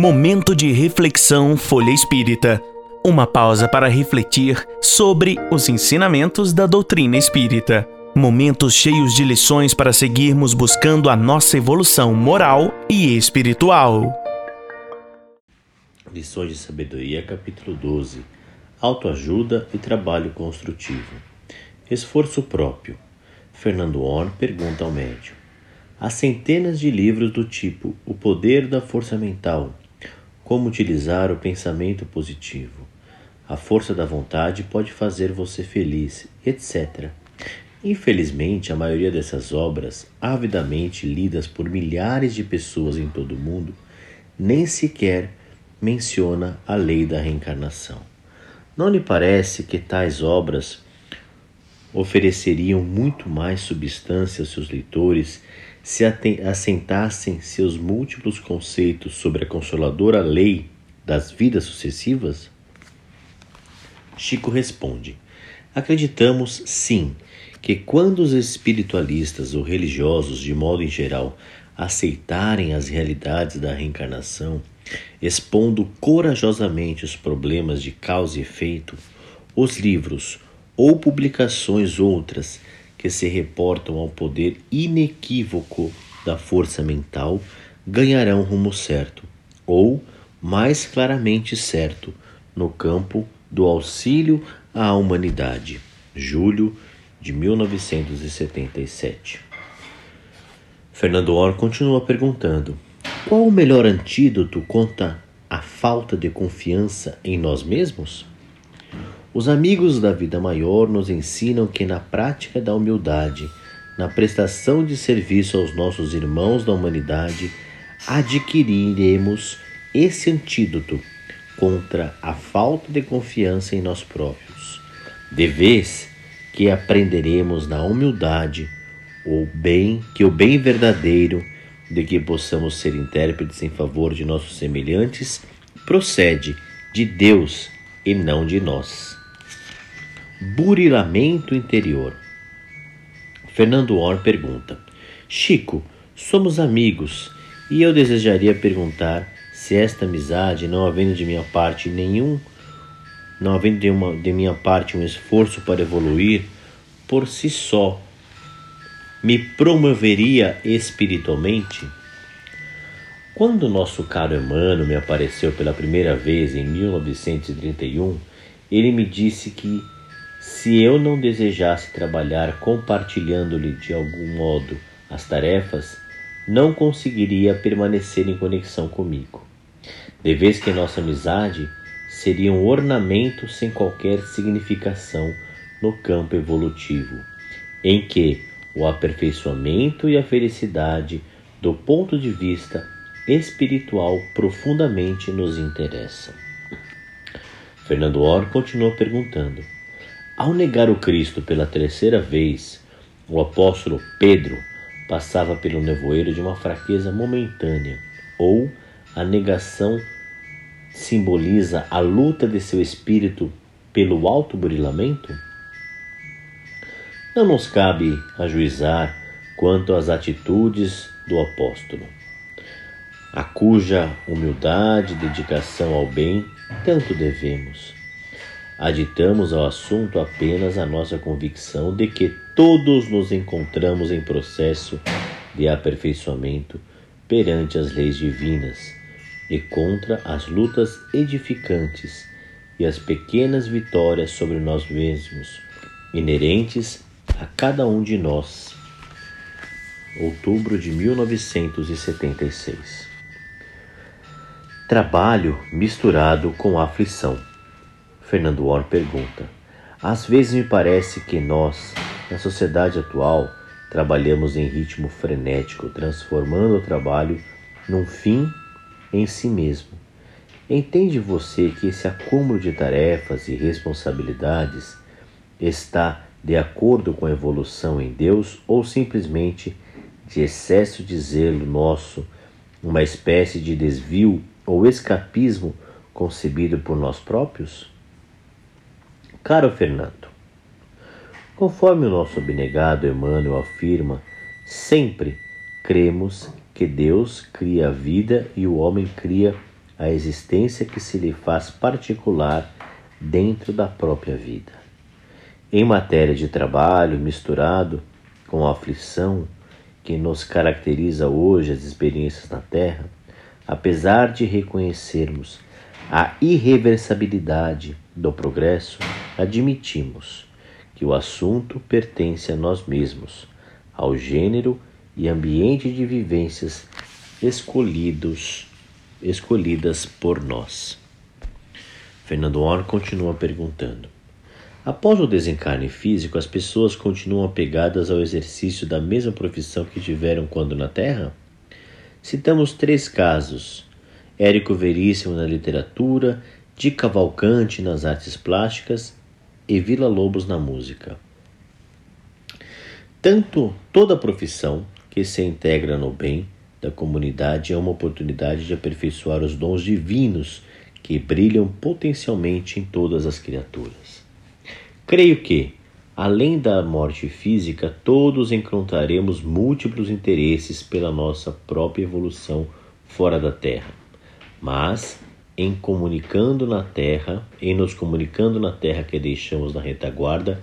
Momento de reflexão Folha Espírita. Uma pausa para refletir sobre os ensinamentos da doutrina espírita. Momentos cheios de lições para seguirmos buscando a nossa evolução moral e espiritual. Lições de Sabedoria, capítulo 12. Autoajuda e trabalho construtivo. Esforço próprio. Fernando Horn pergunta ao médium. Há centenas de livros do tipo O Poder da Força Mental, Como Utilizar o Pensamento Positivo, A Força da Vontade Pode Fazer Você Feliz, etc. Infelizmente, a maioria dessas obras, avidamente lidas por milhares de pessoas em todo o mundo, nem sequer menciona a lei da reencarnação. Não lhe parece que tais obras ofereceriam muito mais substância aos seus leitores se assentassem seus múltiplos conceitos sobre a consoladora lei das vidas sucessivas? Chico responde: Acreditamos, sim, que quando os espiritualistas ou religiosos, de modo em geral, aceitarem as realidades da reencarnação, expondo corajosamente os problemas de causa e efeito, os livros ou publicações outras que se reportam ao poder inequívoco da força mental ganharão rumo certo, ou mais claramente certo, no campo do auxílio à humanidade. Julho de 1977. Fernando Or continua perguntando: qual o melhor antídoto contra a falta de confiança em nós mesmos? Os amigos da vida maior nos ensinam que na prática da humildade, na prestação de serviço aos nossos irmãos da humanidade, adquiriremos esse antídoto contra a falta de confiança em nós próprios. De vez que aprenderemos na humildade o bem, que o bem verdadeiro de que possamos ser intérpretes em favor de nossos semelhantes procede de Deus e não de nós burilamento interior. Fernando Orr pergunta: Chico, somos amigos e eu desejaria perguntar se esta amizade, não havendo de minha parte nenhum, não havendo de, uma, de minha parte um esforço para evoluir, por si só, me promoveria espiritualmente? Quando nosso caro Emmanuel me apareceu pela primeira vez em 1931, ele me disse que se eu não desejasse trabalhar compartilhando-lhe de algum modo as tarefas, não conseguiria permanecer em conexão comigo. De vez que nossa amizade seria um ornamento sem qualquer significação no campo evolutivo, em que o aperfeiçoamento e a felicidade, do ponto de vista espiritual, profundamente nos interessam. Fernando Or continua perguntando ao negar o Cristo pela terceira vez, o apóstolo Pedro passava pelo nevoeiro de uma fraqueza momentânea, ou a negação simboliza a luta de seu espírito pelo alto burilamento? Não nos cabe ajuizar quanto às atitudes do apóstolo, a cuja humildade e dedicação ao bem tanto devemos aditamos ao assunto apenas a nossa convicção de que todos nos encontramos em processo de aperfeiçoamento perante as leis divinas e contra as lutas edificantes e as pequenas vitórias sobre nós mesmos, inerentes a cada um de nós. Outubro de 1976. Trabalho misturado com aflição. Fernando Orr pergunta: Às vezes me parece que nós, na sociedade atual, trabalhamos em ritmo frenético, transformando o trabalho num fim em si mesmo. Entende você que esse acúmulo de tarefas e responsabilidades está de acordo com a evolução em Deus ou simplesmente de excesso de zelo nosso, uma espécie de desvio ou escapismo concebido por nós próprios? Caro Fernando, conforme o nosso abnegado Emmanuel afirma, sempre cremos que Deus cria a vida e o homem cria a existência que se lhe faz particular dentro da própria vida. Em matéria de trabalho misturado com a aflição que nos caracteriza hoje as experiências na Terra, apesar de reconhecermos a irreversibilidade do progresso, admitimos que o assunto pertence a nós mesmos, ao gênero e ambiente de vivências escolhidos, escolhidas por nós. Fernando Orr continua perguntando: Após o desencarne físico, as pessoas continuam apegadas ao exercício da mesma profissão que tiveram quando na Terra? Citamos três casos: Érico Veríssimo na literatura, Di Cavalcante nas artes plásticas e Vila Lobos na música. Tanto toda profissão que se integra no bem da comunidade é uma oportunidade de aperfeiçoar os dons divinos que brilham potencialmente em todas as criaturas. Creio que, além da morte física, todos encontraremos múltiplos interesses pela nossa própria evolução fora da Terra. Mas, em comunicando na Terra, em nos comunicando na Terra que deixamos na retaguarda,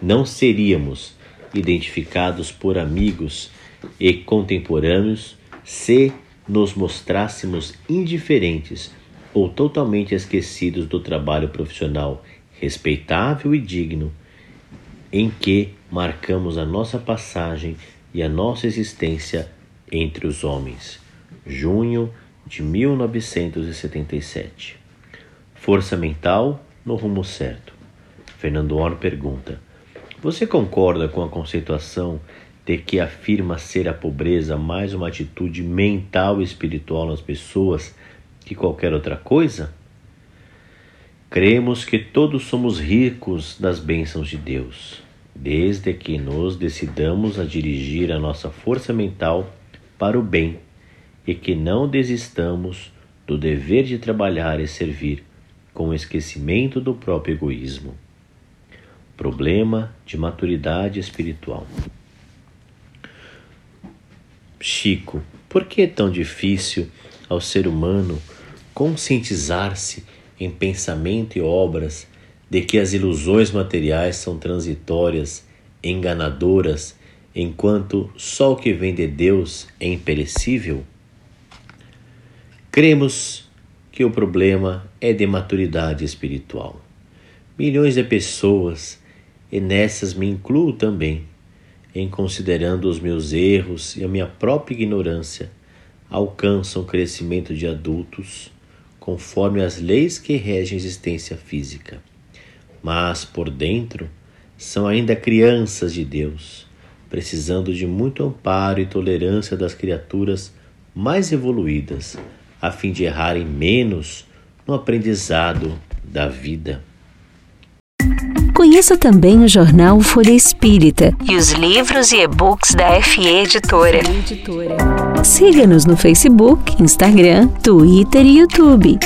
não seríamos identificados por amigos e contemporâneos se nos mostrássemos indiferentes ou totalmente esquecidos do trabalho profissional respeitável e digno, em que marcamos a nossa passagem e a nossa existência entre os homens. Junho de 1977. Força mental no rumo certo. Fernando Orr pergunta: Você concorda com a conceituação de que afirma ser a pobreza mais uma atitude mental e espiritual nas pessoas que qualquer outra coisa? Cremos que todos somos ricos das bênçãos de Deus, desde que nos decidamos a dirigir a nossa força mental para o bem e que não desistamos do dever de trabalhar e servir com o esquecimento do próprio egoísmo. Problema de maturidade espiritual. Chico, por que é tão difícil ao ser humano conscientizar-se em pensamento e obras de que as ilusões materiais são transitórias, enganadoras, enquanto só o que vem de Deus é imperecível? Cremos que o problema é de maturidade espiritual. Milhões de pessoas, e nessas me incluo também, em considerando os meus erros e a minha própria ignorância, alcançam o crescimento de adultos conforme as leis que regem a existência física. Mas por dentro são ainda crianças de Deus, precisando de muito amparo e tolerância das criaturas mais evoluídas, a fim de errarem menos no aprendizado da vida. Conheça também o jornal Folha Espírita e os livros e e-books da FE Editora. Siga-nos no Facebook, Instagram, Twitter e YouTube.